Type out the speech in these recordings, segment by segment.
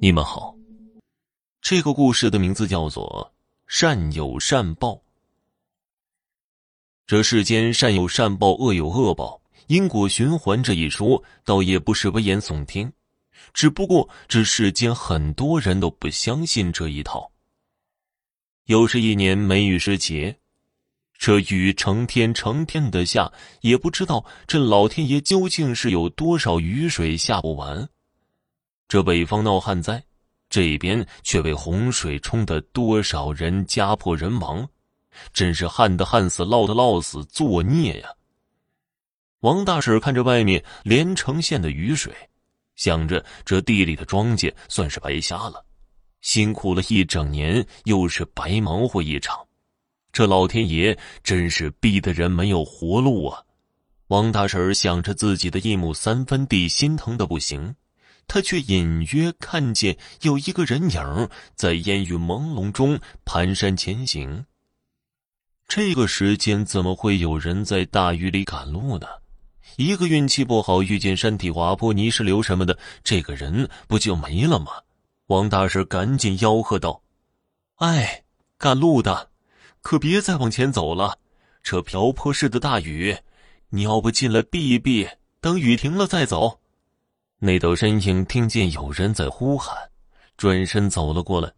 你们好，这个故事的名字叫做“善有善报”。这世间善有善报，恶有恶报，因果循环这一说，倒也不是危言耸听，只不过这世间很多人都不相信这一套。又是一年梅雨时节，这雨成天成天的下，也不知道这老天爷究竟是有多少雨水下不完。这北方闹旱灾，这边却被洪水冲得多少人家破人亡，真是旱的旱死，涝的涝死，作孽呀！王大婶看着外面连成线的雨水，想着这地里的庄稼算是白瞎了，辛苦了一整年，又是白忙活一场，这老天爷真是逼得人没有活路啊！王大婶想着自己的一亩三分地，心疼的不行。他却隐约看见有一个人影在烟雨朦胧中蹒跚前行。这个时间怎么会有人在大雨里赶路呢？一个运气不好遇见山体滑坡、泥石流什么的，这个人不就没了吗？王大婶赶紧吆喝道：“哎，赶路的，可别再往前走了！这瓢泼似的大雨，你要不进来避一避，等雨停了再走。”那道身影听见有人在呼喊，转身走了过来。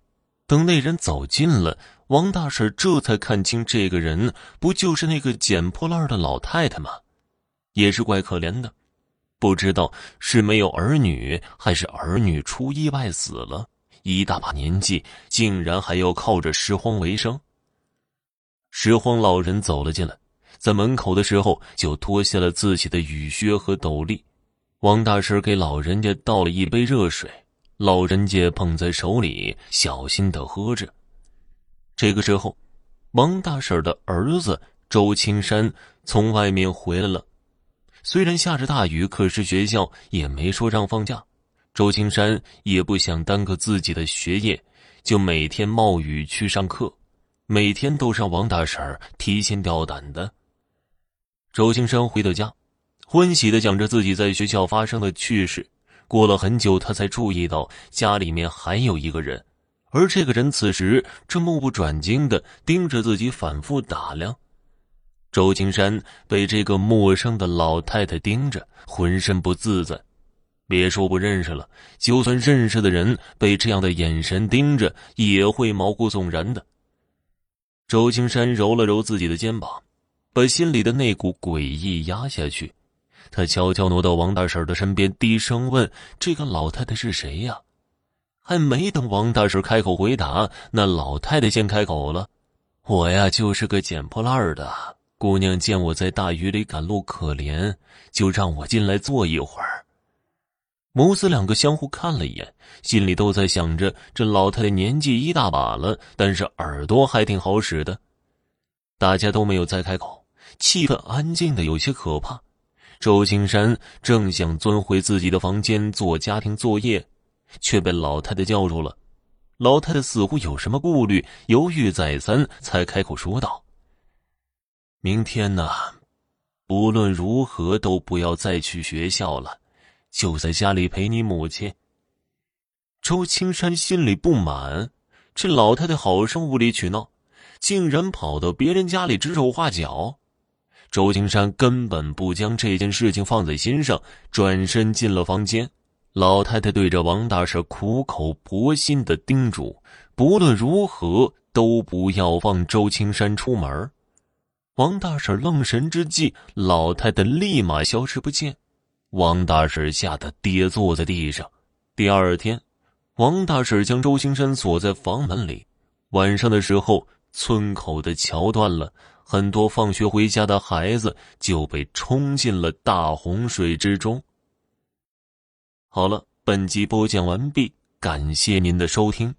等那人走近了，王大婶这才看清这个人不就是那个捡破烂的老太太吗？也是怪可怜的，不知道是没有儿女，还是儿女出意外死了，一大把年纪，竟然还要靠着拾荒为生。拾荒老人走了进来，在门口的时候就脱下了自己的雨靴和斗笠。王大婶给老人家倒了一杯热水，老人家捧在手里，小心的喝着。这个时候，王大婶的儿子周青山从外面回来了。虽然下着大雨，可是学校也没说让放假。周青山也不想耽搁自己的学业，就每天冒雨去上课，每天都让王大婶提心吊胆的。周青山回到家。欢喜的讲着自己在学校发生的趣事。过了很久，他才注意到家里面还有一个人，而这个人此时正目不转睛的盯着自己，反复打量。周青山被这个陌生的老太太盯着，浑身不自在。别说不认识了，就算认识的人被这样的眼神盯着，也会毛骨悚然的。周青山揉了揉自己的肩膀，把心里的那股诡异压下去。他悄悄挪到王大婶的身边，低声问：“这个老太太是谁呀？”还没等王大婶开口回答，那老太太先开口了：“我呀，就是个捡破烂的姑娘。见我在大雨里赶路可怜，就让我进来坐一会儿。”母子两个相互看了一眼，心里都在想着：这老太太年纪一大把了，但是耳朵还挺好使的。大家都没有再开口，气氛安静的有些可怕。周青山正想钻回自己的房间做家庭作业，却被老太太叫住了。老太太似乎有什么顾虑，犹豫再三，才开口说道：“明天呢，不论如何都不要再去学校了，就在家里陪你母亲。”周青山心里不满，这老太太好生无理取闹，竟然跑到别人家里指手画脚。周青山根本不将这件事情放在心上，转身进了房间。老太太对着王大婶苦口婆心的叮嘱：不论如何都不要放周青山出门。王大婶愣神之际，老太太立马消失不见。王大婶吓得跌坐在地上。第二天，王大婶将周青山锁在房门里。晚上的时候，村口的桥断了。很多放学回家的孩子就被冲进了大洪水之中。好了，本集播讲完毕，感谢您的收听。